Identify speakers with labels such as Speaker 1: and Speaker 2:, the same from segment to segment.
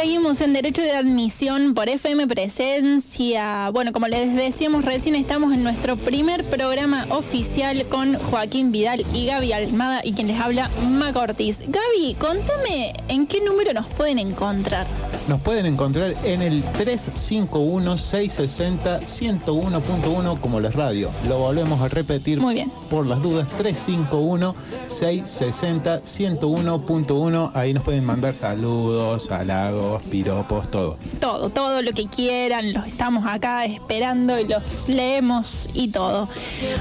Speaker 1: seguimos en Derecho de Admisión por FM Presencia. Bueno, como les decíamos recién, estamos en nuestro primer programa oficial con Joaquín Vidal y Gaby Almada y quien les habla, Mac Ortiz. Gaby, contame en qué número nos pueden encontrar.
Speaker 2: Nos pueden encontrar en el 351-660-101.1 como la radio. Lo volvemos a repetir
Speaker 1: Muy bien.
Speaker 2: por las dudas. 351-660-101.1. Ahí nos pueden mandar saludos, halagos, piropos, todo.
Speaker 1: Todo, todo lo que quieran, los estamos acá esperando y los leemos y todo.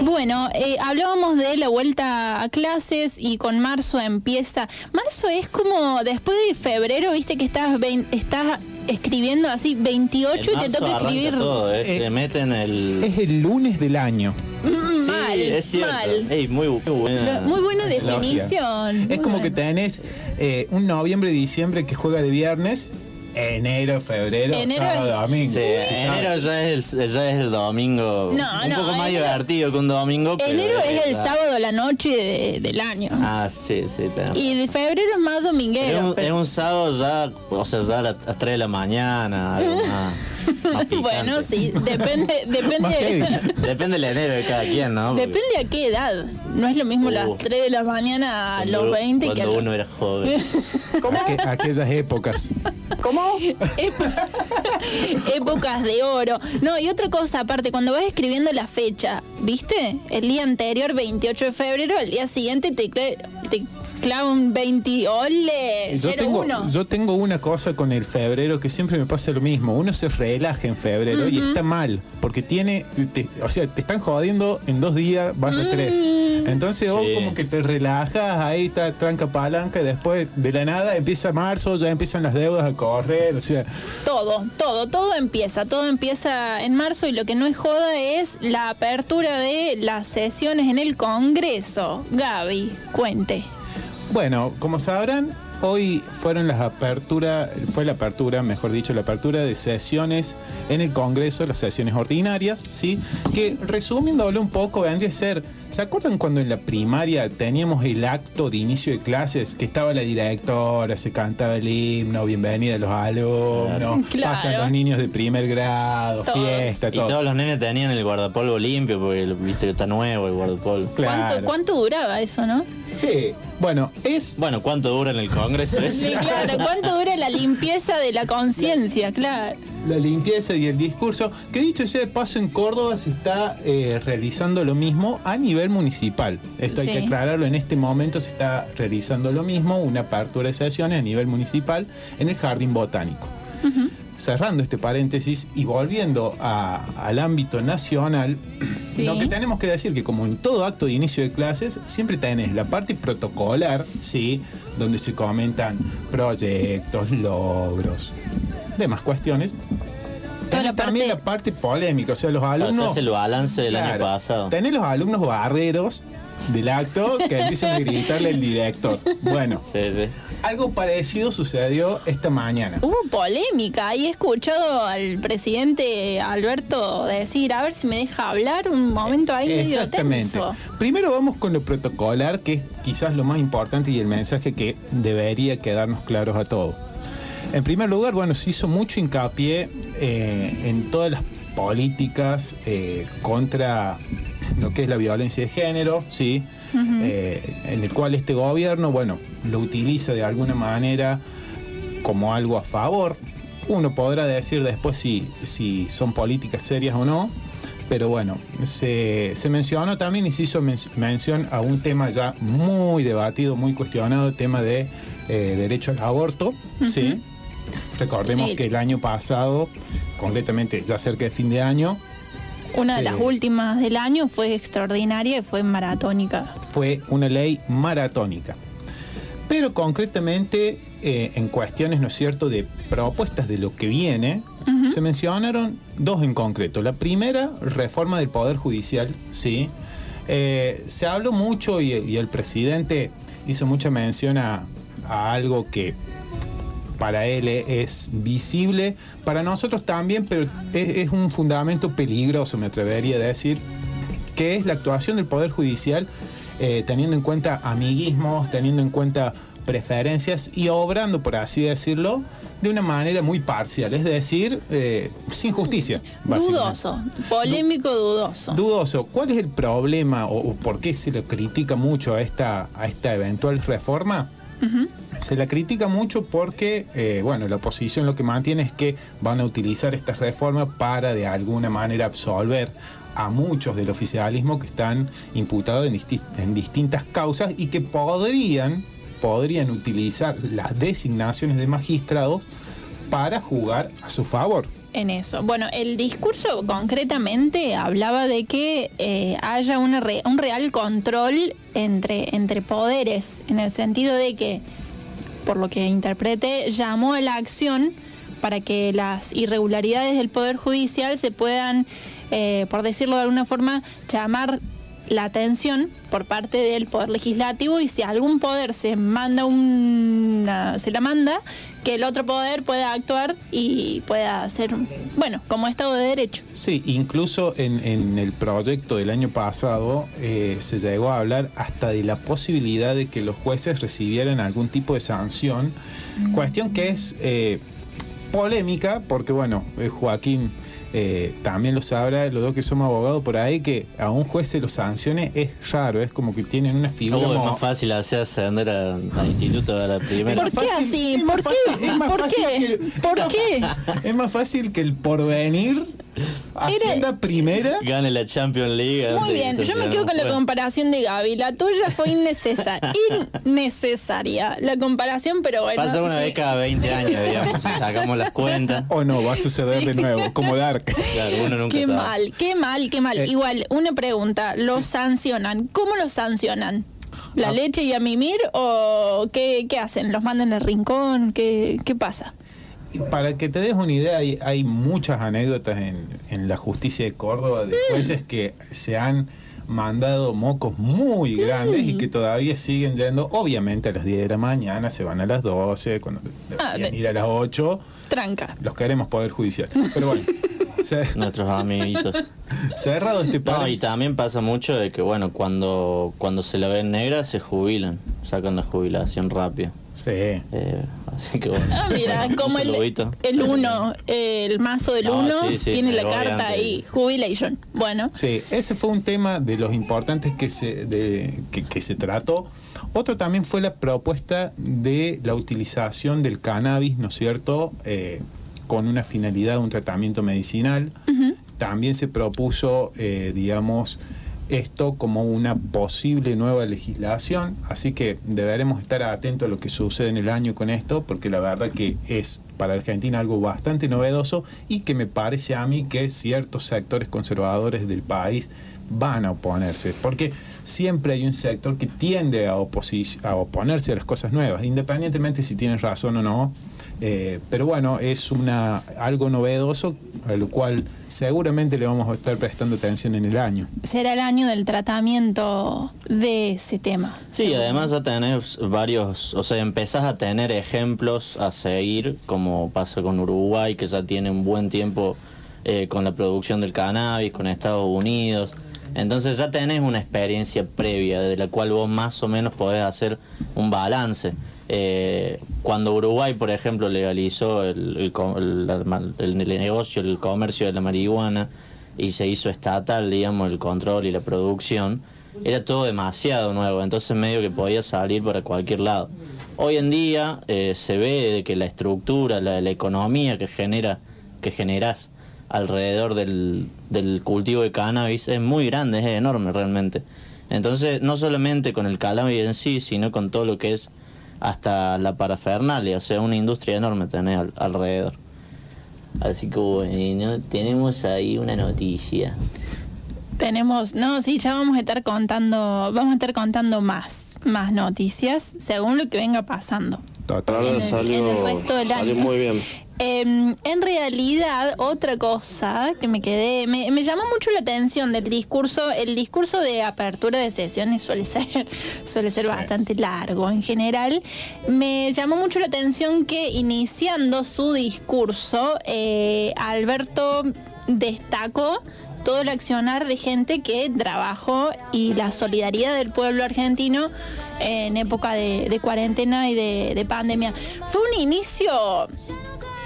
Speaker 1: Bueno, eh, hablábamos de la vuelta a clases y con marzo empieza. Marzo es como después de febrero, viste que estás, vein- estás escribiendo así 28 y te toca escribir
Speaker 3: todo, ¿eh?
Speaker 2: Eh,
Speaker 3: Te meten el.
Speaker 2: Es el lunes del año.
Speaker 1: Mm,
Speaker 3: Sí,
Speaker 1: mal,
Speaker 3: es cierto.
Speaker 1: mal.
Speaker 3: Ey, muy, muy buena.
Speaker 1: Muy buena definición.
Speaker 2: Es
Speaker 1: muy
Speaker 2: como que
Speaker 1: buena.
Speaker 2: tenés eh, un noviembre, diciembre que juega de viernes, enero, febrero,
Speaker 1: Enero
Speaker 2: sábado,
Speaker 1: es-
Speaker 2: domingo.
Speaker 3: Sí, enero ya es, el, ya es el domingo.
Speaker 1: No,
Speaker 3: un
Speaker 1: no,
Speaker 3: poco más
Speaker 1: enero-
Speaker 3: divertido que un domingo. pero
Speaker 1: Enero es el
Speaker 3: la-
Speaker 1: sábado a la noche de- del año.
Speaker 3: Ah, sí, sí.
Speaker 1: Y de febrero es más
Speaker 3: Es
Speaker 1: dominguero.
Speaker 3: un,
Speaker 1: pero-
Speaker 3: es un sábado ya, o sea, ya a las 3 de la mañana, algo más, más
Speaker 1: bueno, sí, depende, depende.
Speaker 3: Depende del enero de cada quien, ¿no? Porque
Speaker 1: Depende a qué edad. No es lo mismo las
Speaker 3: Uh.
Speaker 1: 3 de la mañana a
Speaker 3: cuando-
Speaker 1: los 20 que a
Speaker 3: Cuando
Speaker 1: los...
Speaker 3: uno era joven.
Speaker 2: Aqu- aquellas épocas.
Speaker 1: Ép- épocas de oro. No, y otra cosa aparte, cuando vas escribiendo la fecha, ¿viste? El día anterior, 28 de febrero, el día siguiente te, te clava un 20... ¡Ole!
Speaker 2: Yo tengo,
Speaker 1: 01.
Speaker 2: yo tengo una cosa con el febrero que siempre me pasa lo mismo. Uno se relaja en febrero y está mal, porque tiene, te- o sea, te están jodiendo en dos días, vas a tres. Entonces vos
Speaker 3: Sí.
Speaker 2: como que te relajas, ahí está tranca palanca y después de la nada empieza marzo, ya empiezan las deudas a correr, o sea,
Speaker 1: Todo, todo, todo empieza, todo empieza en marzo y lo que no es joda es la apertura de las sesiones en el Congreso. Gaby, cuente.
Speaker 2: Bueno, como sabrán, hoy fueron las aperturas, fue la apertura, mejor dicho, la apertura de sesiones en el Congreso, las sesiones ordinarias, ¿sí? Que resumiéndolo un poco, vendría a ser, ¿se acuerdan cuando en la primaria teníamos el acto de inicio de clases, que estaba la directora, se cantaba el himno, bienvenida a los alumnos,
Speaker 1: Claro.
Speaker 2: pasan los niños de primer grado,
Speaker 1: Todos.
Speaker 2: fiesta,
Speaker 3: Y
Speaker 2: todo.
Speaker 3: todos los nenes tenían el guardapolvo limpio, porque viste que está nuevo el guardapolvo.
Speaker 2: Claro.
Speaker 1: ¿Cuánto, ¿Cuánto duraba eso, no?
Speaker 2: Sí, bueno, es
Speaker 3: Bueno, ¿cuánto dura en el Congreso eso?
Speaker 1: Sí, claro. ¿Cuánto dura la limpieza de la conciencia? Claro.
Speaker 2: la limpieza y el discurso, que dicho sea de paso en Córdoba se está eh, realizando lo mismo a nivel municipal. Esto
Speaker 1: Sí.
Speaker 2: hay que aclararlo, en este momento se está realizando lo mismo, una apertura de sesiones a nivel municipal en el Jardín Botánico. Cerrando este paréntesis y volviendo a- al ámbito nacional,
Speaker 1: Sí.
Speaker 2: lo que tenemos que decir que como en todo acto de inicio de clases, siempre tenés la parte protocolar, ¿sí? donde se comentan proyectos, logros, demás cuestiones.
Speaker 1: La
Speaker 2: Tenés también
Speaker 1: parte-
Speaker 2: la parte polémica, o sea, los alumnos...
Speaker 3: hacerse el balance del año
Speaker 2: Claro,
Speaker 3: pasado.
Speaker 2: Tenés los alumnos barreros del acto que empiezan a gritarle al director. Bueno,
Speaker 3: Sí, sí.
Speaker 2: algo parecido sucedió esta mañana.
Speaker 1: Hubo polémica y he escuchado al presidente Alberto decir, a ver si me deja hablar un momento ahí medio
Speaker 2: Exactamente.
Speaker 1: tenso.
Speaker 2: Primero vamos con lo protocolar, que es quizás lo más importante y el mensaje que debería quedarnos claros a todos. En primer lugar, bueno, se hizo mucho hincapié eh, en todas las políticas eh, contra lo que es la violencia de género, ¿sí? Eh, en el cual este gobierno, bueno, lo utiliza de alguna manera como algo a favor. Uno podrá decir después si, si son políticas serias o no, pero bueno, se, se mencionó también y se hizo men- mención a un tema ya muy debatido, muy cuestionado, el tema de eh, derecho al aborto, ¿sí? Recordemos que el año pasado, concretamente ya cerca de fin de año,
Speaker 1: Una de
Speaker 2: Sí.
Speaker 1: las últimas del año fue extraordinaria y fue maratónica.
Speaker 2: fue una ley maratónica. Pero concretamente, eh, en cuestiones, ¿no es cierto?, de propuestas de lo que viene, se mencionaron dos en concreto. La primera, reforma del Poder Judicial, ¿sí? Eh, se habló mucho y, y el presidente hizo mucha mención a, a algo que para él es visible, para nosotros también, pero es, es un fundamento peligroso, me atrevería a decir, que es la actuación del Poder Judicial eh, teniendo en cuenta amiguismos, teniendo en cuenta preferencias y obrando, por así decirlo, de una manera muy parcial, es decir, eh, sin justicia.
Speaker 1: Dudoso, polémico, dudoso.
Speaker 2: Dudoso. ¿Cuál es el problema o, o por qué se le critica mucho a esta, a esta eventual reforma? Se la critica mucho porque, eh, bueno, la oposición lo que mantiene es que van a utilizar esta reforma para de alguna manera absolver a muchos del oficialismo que están imputados en, disti- en distintas causas y que podrían, podrían utilizar las designaciones de magistrados para jugar a su favor.
Speaker 1: en eso. Bueno, el discurso concretamente hablaba de que eh, haya una un real control entre, entre poderes, en el sentido de que, por lo que interprete, llamó a la acción para que las irregularidades del Poder Judicial se puedan, eh, por decirlo de alguna forma, llamar la atención por parte del poder legislativo y si algún poder se manda una se la manda que el otro poder pueda actuar y pueda hacer bueno como Estado de Derecho.
Speaker 2: Sí, incluso en, en el proyecto del año pasado eh, se llegó a hablar hasta de la posibilidad de que los jueces recibieran algún tipo de sanción, cuestión que es eh, polémica porque bueno, eh, Joaquín eh, también lo sabrá, los dos que somos abogados por ahí, que a un juez se lo sancione es raro, es como que tienen una figura...
Speaker 3: Oh, es más fácil hacer ascender al instituto de la primera.
Speaker 1: ¿Por qué
Speaker 2: fácil,
Speaker 1: así? ¿Por qué? ¿Por qué? ¿Por qué?
Speaker 2: Es más fácil que el porvenir Hacienda primera
Speaker 3: Gane la Champions League.
Speaker 1: Muy bien, yo me quedo con la comparación de Gaby. La tuya fue innecesaria. innecesaria la comparación, pero bueno.
Speaker 3: Pasa una
Speaker 1: sí.
Speaker 3: vez cada 20 años, digamos, si sacamos las cuentas.
Speaker 2: o no, va a suceder de nuevo, como Dark.
Speaker 3: Claro, uno nunca
Speaker 1: Qué
Speaker 3: sabe.
Speaker 1: mal, qué mal, qué mal.
Speaker 2: Eh.
Speaker 1: Igual, una pregunta, ¿lo sancionan? ¿Cómo lo sancionan? ¿La
Speaker 2: Ah.
Speaker 1: leche y a mimir o qué, qué hacen? ¿Los mandan al rincón? ¿Qué, qué pasa?
Speaker 2: Y Para que te des una idea, hay, hay muchas anécdotas en, en la justicia de Córdoba de jueces que se han mandado mocos muy grandes y que todavía siguen yendo, obviamente a las 10 de la mañana, se van a las 12, cuando
Speaker 1: Ah, de-
Speaker 2: ir a las 8,
Speaker 1: Tranca.
Speaker 2: los queremos Poder Judicial. Pero bueno, se-
Speaker 3: Nuestros amiguitos.
Speaker 2: cerrado este
Speaker 3: No,
Speaker 2: par.
Speaker 3: y también pasa mucho de que, bueno, cuando, cuando se la ven negra se jubilan, sacan la jubilación rápida.
Speaker 2: Sí.
Speaker 3: Eh, así que bueno.
Speaker 1: Ah, mira,
Speaker 3: Un
Speaker 1: como el, uno, el mazo del
Speaker 3: No,
Speaker 1: uno,
Speaker 3: sí, sí,
Speaker 1: tiene la carta ahí, jubilation. Bueno,
Speaker 2: Sí, ese fue un tema de los importantes que se, de- que, que se trató. Otro también fue la propuesta de la utilización del cannabis, ¿no es cierto?, Eh, con una finalidad de un tratamiento medicinal. También se propuso, eh, digamos, esto como una posible nueva legislación, así que deberemos estar atentos a lo que sucede en el año con esto, porque la verdad que es para Argentina algo bastante novedoso y que me parece a mí que ciertos sectores conservadores del país van a oponerse, porque siempre hay un sector que tiende a, a oponerse a las cosas nuevas, independientemente si tienes razón o no. Eh, pero bueno, es una algo novedoso a lo cual seguramente le vamos a estar prestando atención en el año.
Speaker 1: será el año del tratamiento de ese tema.
Speaker 3: Sí, además ya tenés varios, o sea, empezás a tener ejemplos a seguir, como pasa con Uruguay, que ya tiene un buen tiempo eh, con la producción del cannabis, con Estados Unidos. Entonces ya tenés una experiencia previa de la cual vos más o menos podés hacer un balance. Eh, cuando Uruguay, por ejemplo, legalizó el, el el- negocio, el comercio de la marihuana y se hizo estatal, digamos, el control y la producción, era todo demasiado nuevo, entonces medio que podía salir para cualquier lado. Hoy en día eh, se ve que la estructura, la, la economía que genera, que generás alrededor del cultivo de cannabis es muy grande, es enorme realmente. Entonces, no solamente con el cannabis en sí, sino con todo lo que es hasta la parafernalia, o sea, una industria enorme tenés al- alrededor. Así que bueno, tenemos ahí una noticia.
Speaker 1: Tenemos, no, sí, ya vamos a estar contando, vamos a estar contando más, más noticias según lo que venga pasando.
Speaker 2: Total.
Speaker 1: En
Speaker 4: Ahora
Speaker 1: el-
Speaker 4: salió,
Speaker 1: en el resto del
Speaker 4: salió
Speaker 1: año.
Speaker 4: muy bien.
Speaker 1: Eh, en realidad, otra cosa que me quedé, me, me llamó mucho la atención del discurso, el discurso de apertura de sesiones suele ser, suele ser
Speaker 2: Sí.
Speaker 1: bastante largo en general. Me llamó mucho la atención que iniciando su discurso, eh, Alberto destacó todo el accionar de gente que trabajó y la solidaridad del pueblo argentino en época de, cuarentena y de, de pandemia. Fue un inicio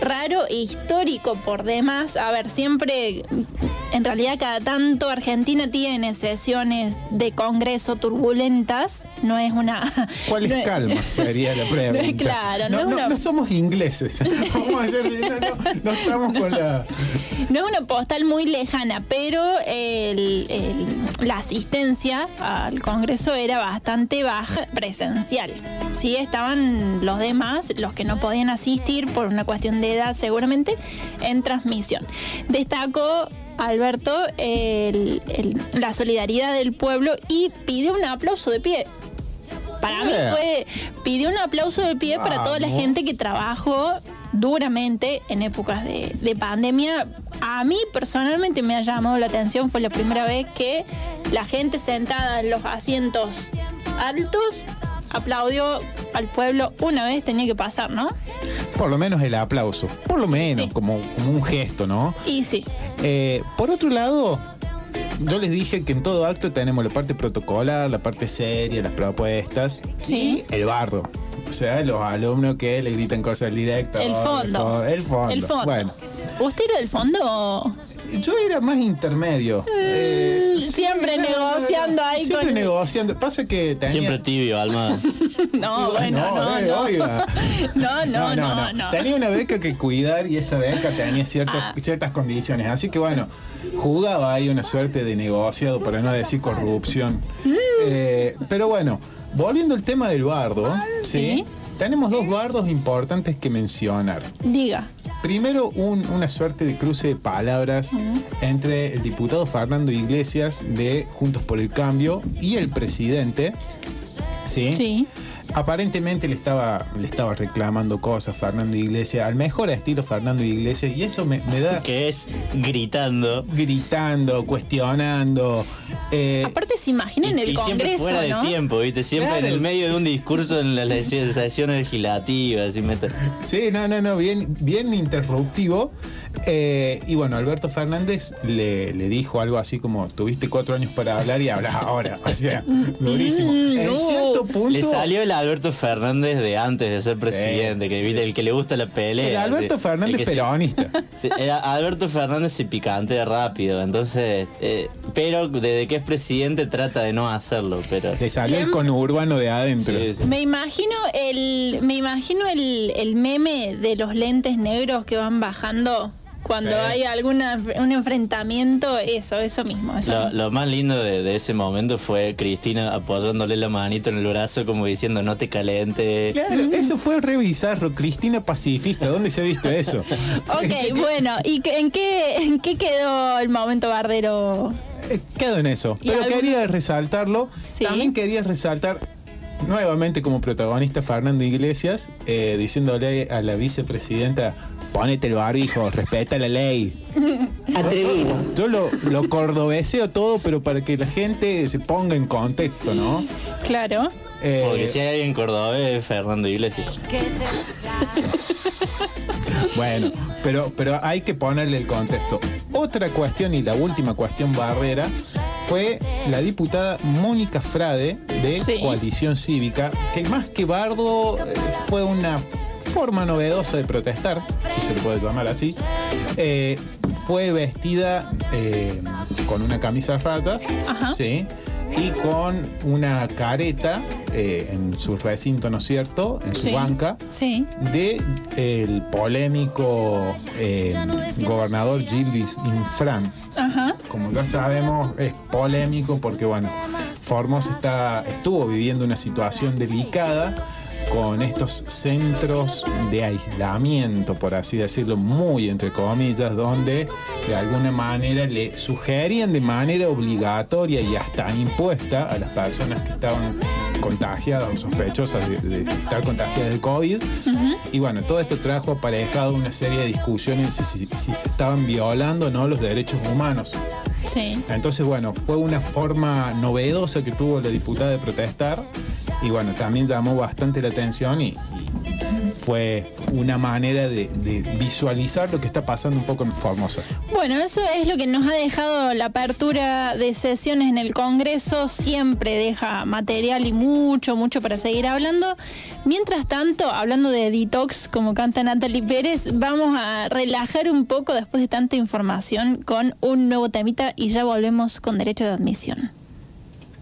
Speaker 1: raro e histórico por demás. A ver, siempre, en realidad cada tanto Argentina tiene sesiones de Congreso turbulentas, no es una...
Speaker 2: ¿Cuál es calma? Sería la pregunta.
Speaker 1: claro,
Speaker 2: no, no, no, somos ingleses. Vamos a hacer, no, estamos con la...
Speaker 1: No es una postal muy lejana, pero la asistencia al Congreso era bastante baja, presencial. Sí, estaban los demás, los que no podían asistir por una cuestión de seguramente en transmisión. Destacó Alberto la solidaridad del pueblo y pidió un aplauso de pie. Para mí fue, pidió un aplauso de pie para toda la gente que trabajó duramente en épocas de, de, pandemia. A mí personalmente me ha llamado la atención, fue la primera vez que la gente sentada en los asientos altos aplaudió al pueblo una vez, tenía que pasar, ¿no?
Speaker 2: Por lo menos el aplauso, por lo menos, como, un gesto, ¿no?
Speaker 1: Y sí.
Speaker 2: Eh, por otro lado, yo les dije que en todo acto tenemos la parte protocolar, la parte seria, las propuestas y el bardo. O sea, los alumnos que le gritan cosas al directo.
Speaker 1: El fondo.
Speaker 2: El fondo. El fondo. Bueno.
Speaker 1: ¿Usted era del fondo?
Speaker 2: Yo era más intermedio.
Speaker 1: Eh, siempre negociando ahí
Speaker 2: siempre negociando. Pasa que
Speaker 3: Siempre tibio, Alma.
Speaker 1: no, bueno, no, eh, no, no. no, no,
Speaker 2: Tenía una beca que cuidar y esa beca tenía ciertas, ah. ciertas condiciones. Así que bueno, jugaba ahí una suerte de negociado, para no decir corrupción. Mm. Eh, pero bueno, volviendo al tema del bardo, ¿sí? Tenemos dos bardos importantes que mencionar.
Speaker 1: Diga.
Speaker 2: Primero, una suerte de cruce de palabras entre el diputado Fernando Iglesias de Juntos por el Cambio y el presidente. ¿sí?
Speaker 1: Sí
Speaker 2: aparentemente le estaba, le estaba reclamando cosas Fernando Iglesias, al mejor estilo Fernando Iglesias, y eso me, da.
Speaker 3: Que es gritando.
Speaker 2: Gritando, cuestionando.
Speaker 1: Eh, Aparte, se imaginen el Congreso. Siempre
Speaker 3: fuera de tiempo, ¿viste? Siempre en el medio de un discurso en la sesión legislativa. Así
Speaker 2: Sí, no, no, no, bien, bien interruptivo. Eh, y bueno, Alberto Fernández le, dijo algo así como: Tuviste cuatro años para hablar y hablas ahora. O sea, durísimo. Mm, en cierto punto.
Speaker 3: Le salió el Alberto Fernández de antes de ser presidente, que el que le gusta la pelea.
Speaker 2: El Alberto Fernández peronista.
Speaker 3: Alberto Fernández se picante rápido, entonces. Eh, pero desde que es presidente trata de no hacerlo. pero
Speaker 2: Le salió el conurbano de adentro.
Speaker 1: me imagino el, me imagino el, el meme de los lentes negros que van bajando cuando hay alguna un enfrentamiento, eso, eso mismo.
Speaker 3: lo, más lindo de, ese momento fue Cristina apoyándole la manito en el brazo como diciendo no te calente.
Speaker 2: Claro, eso fue re bizarro, Cristina pacifista, ¿dónde se ha visto eso?
Speaker 1: ok, bueno, ¿y en qué, en qué quedó el momento bardero?
Speaker 2: Eh, quedó en eso, pero quería resaltarlo. También quería resaltar nuevamente como protagonista Fernando Iglesias, eh, diciéndole a la vicepresidenta ponete el barbijo, respeta la ley.
Speaker 1: Atrevido.
Speaker 2: Yo lo, lo cordobeseo todo, pero para que la gente se ponga en contexto, ¿no?
Speaker 1: Claro.
Speaker 3: Eh, Porque si hay alguien cordobés es Fernando Iglesias.
Speaker 2: bueno, pero, pero hay que ponerle el contexto. Otra cuestión y la última cuestión barrera fue la diputada Mónica Frade de Coalición Cívica, que más que bardo eh, fue una forma novedosa de protestar, si se le puede llamar así, eh, fue vestida eh, con una camisa de rayas, ¿sí? y con una careta eh, en su recinto, ¿no es cierto?, en su banca,
Speaker 1: sí.
Speaker 2: de el polémico gobernador Gilles Infran. Como ya sabemos, es polémico porque, bueno, Formosa está, estuvo viviendo una situación delicada con estos centros de aislamiento, por así decirlo, muy entre comillas, donde de alguna manera le sugerían de manera obligatoria y hasta impuesta a las personas que estaban contagiadas o sospechosas de, estar contagiadas de COVID. Y bueno, todo esto trajo aparejado una serie de discusiones si, si se estaban violando o no los derechos humanos.
Speaker 1: Sí.
Speaker 2: Entonces, bueno, fue una forma novedosa que tuvo la diputada de protestar y bueno, también llamó bastante la atención y, fue una manera de, de visualizar lo que está pasando un poco en Formosa.
Speaker 1: Bueno, eso es lo que nos ha dejado la apertura de sesiones en el Congreso. Siempre deja material y mucho, mucho para seguir hablando. Mientras tanto, hablando de detox, como canta Natalie Pérez, vamos a relajar un poco después de tanta información con un nuevo temita y ya volvemos con derecho de admisión.